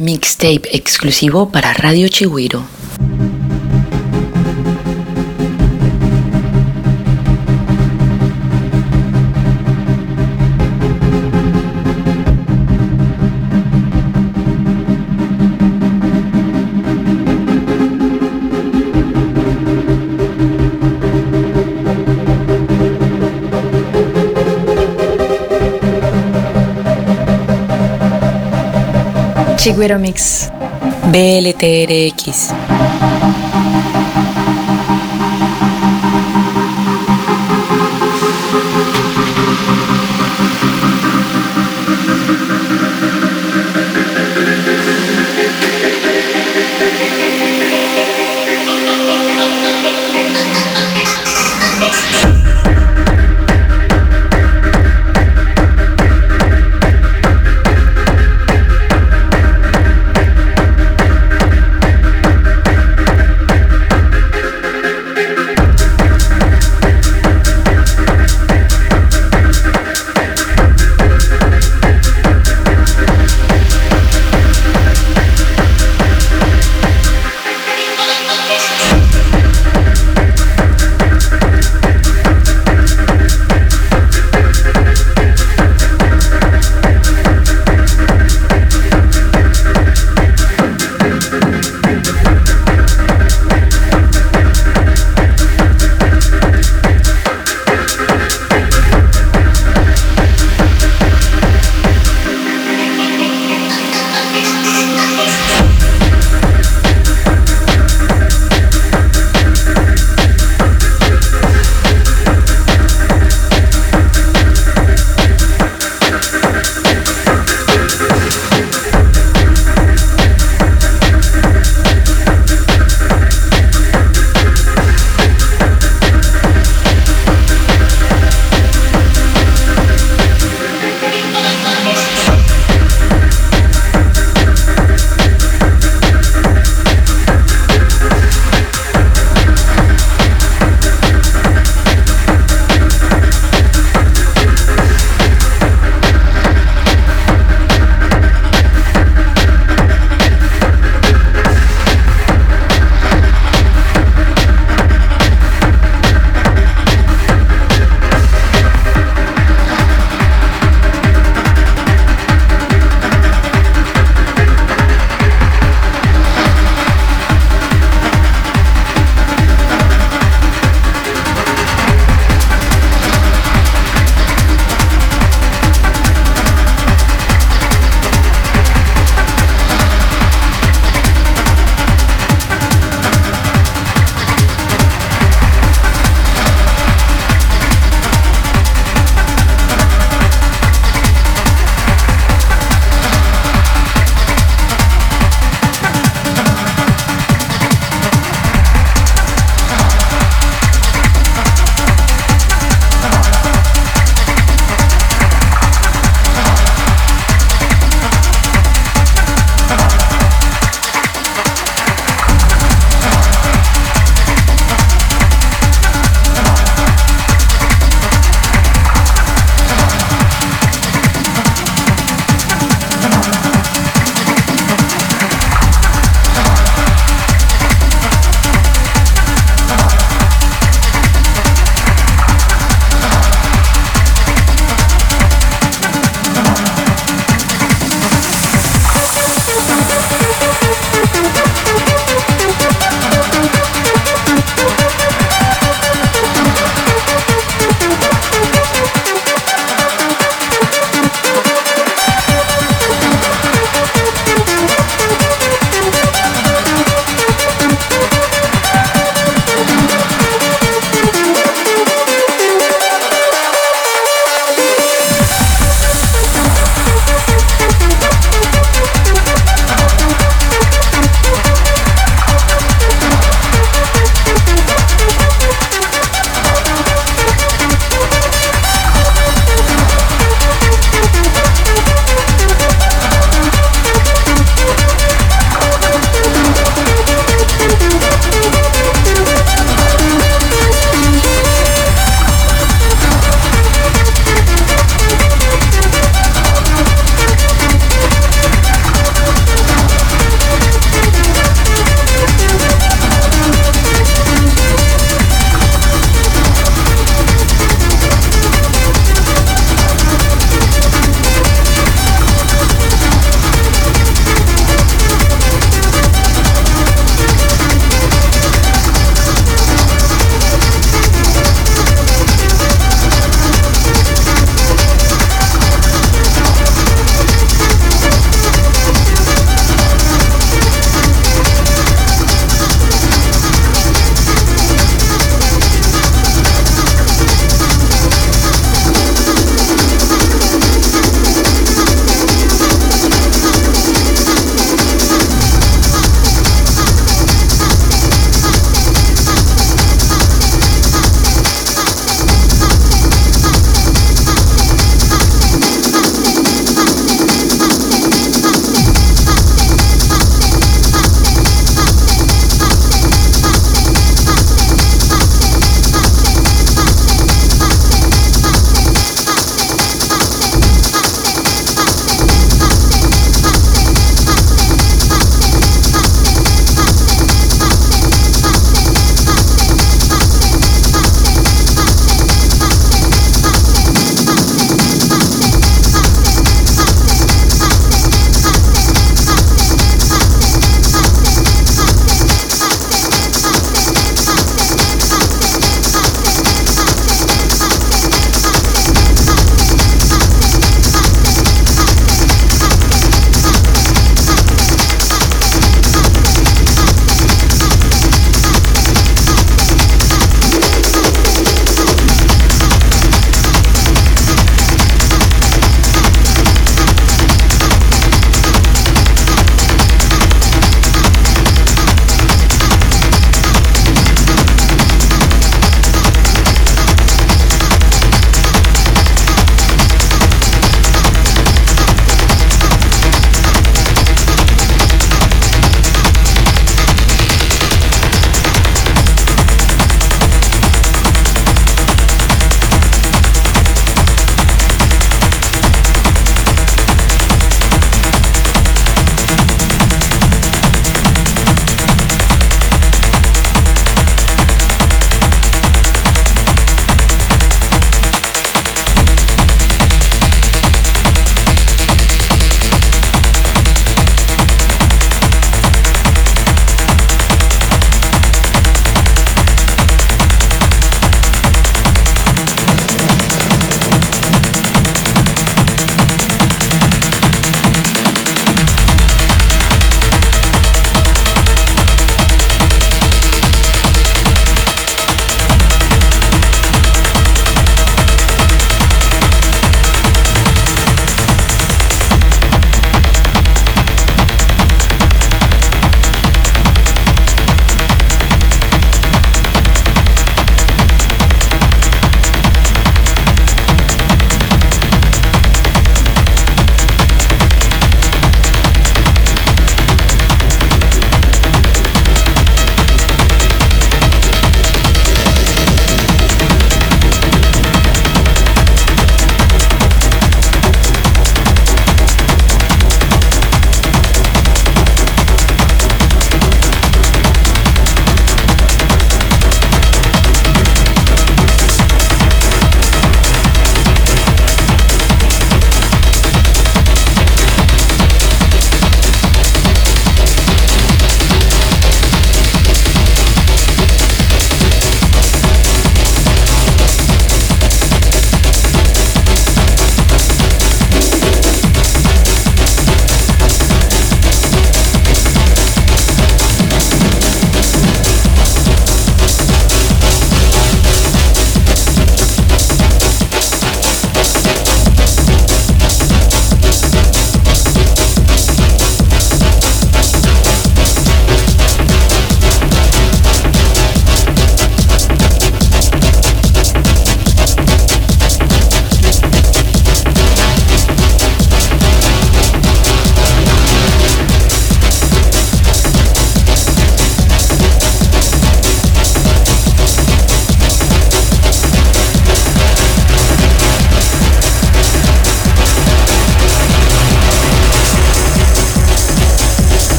Mixtape exclusivo para Radio Chigüiro. Chigüiro Mix. BLTRX.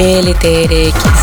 BLTRX.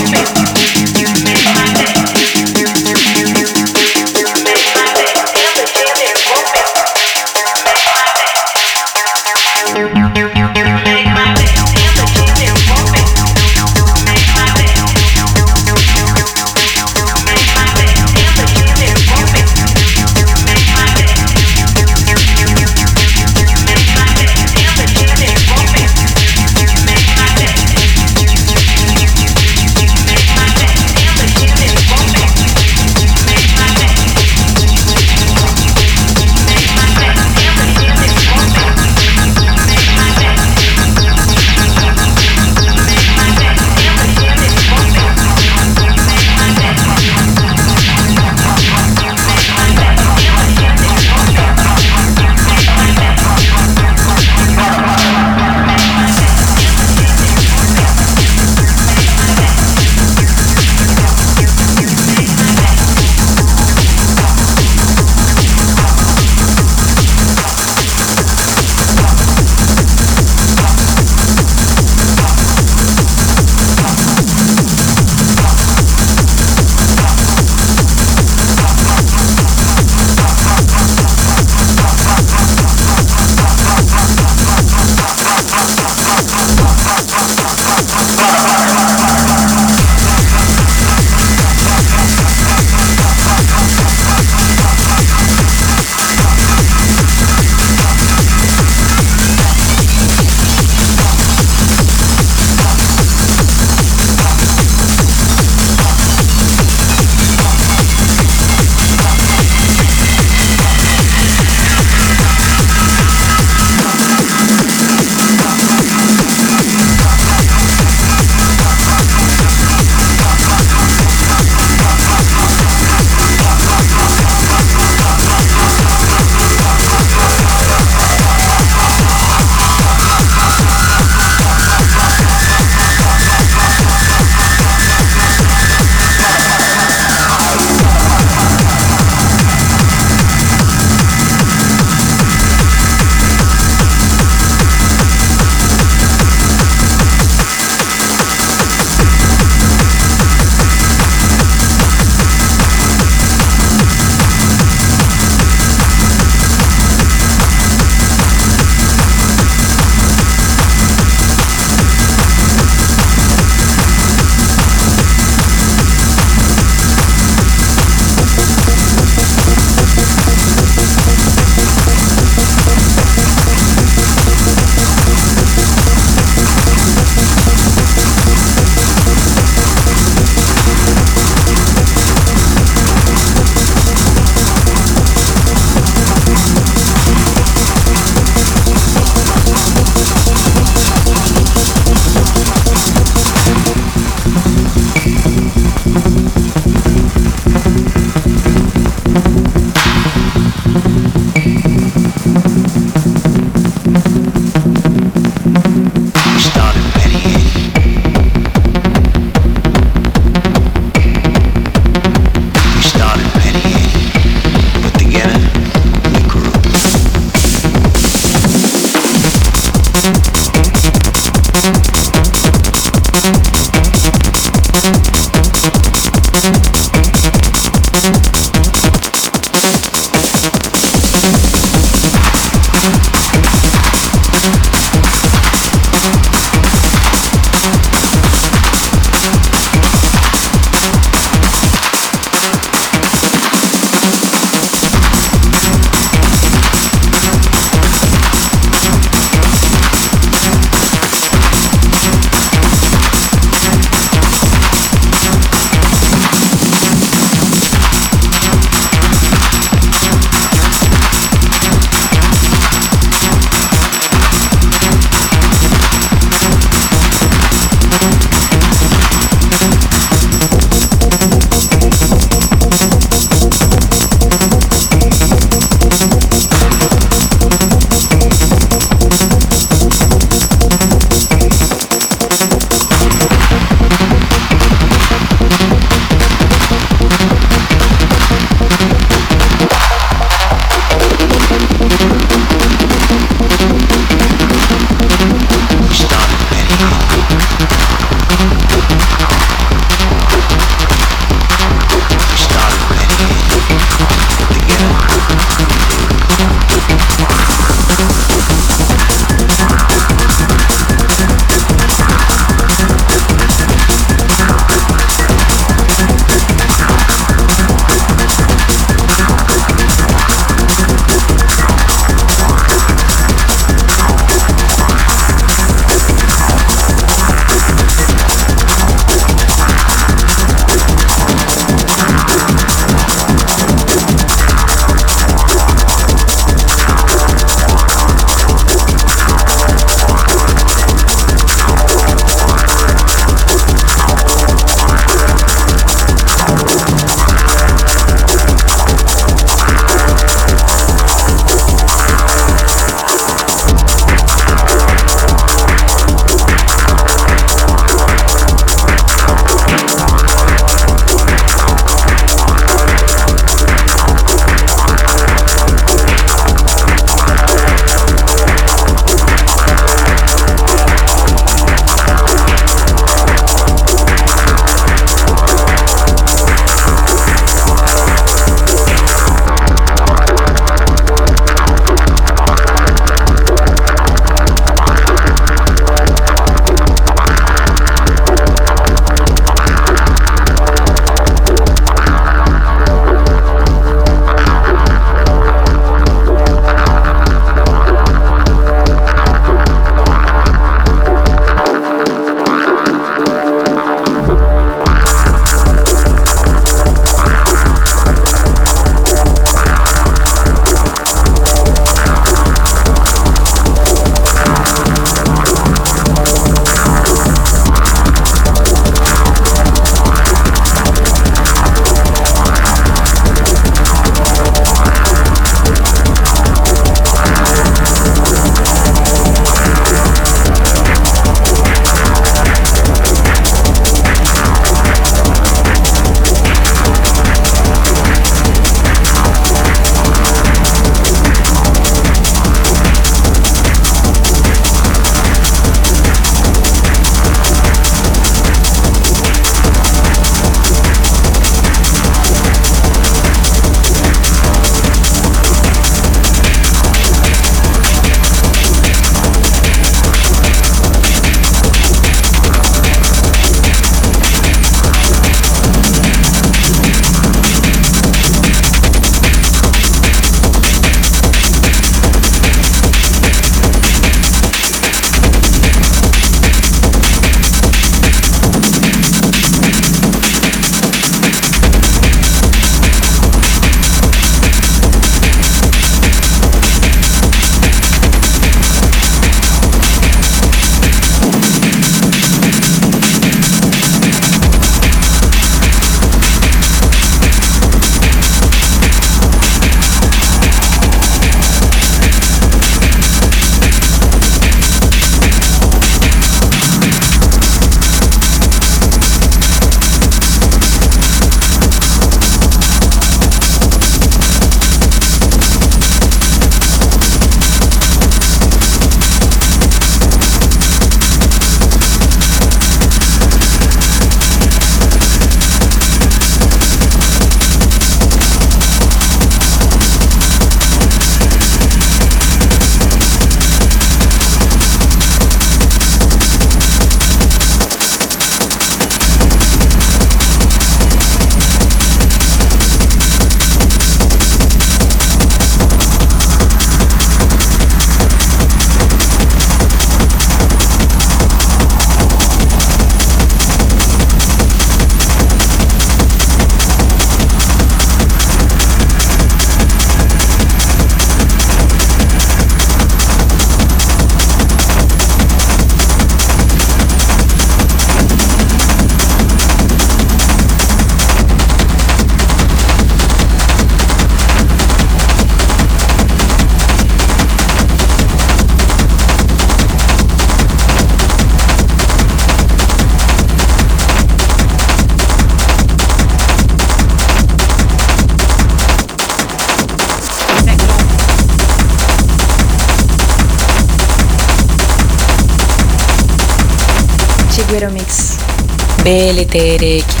BLTRX.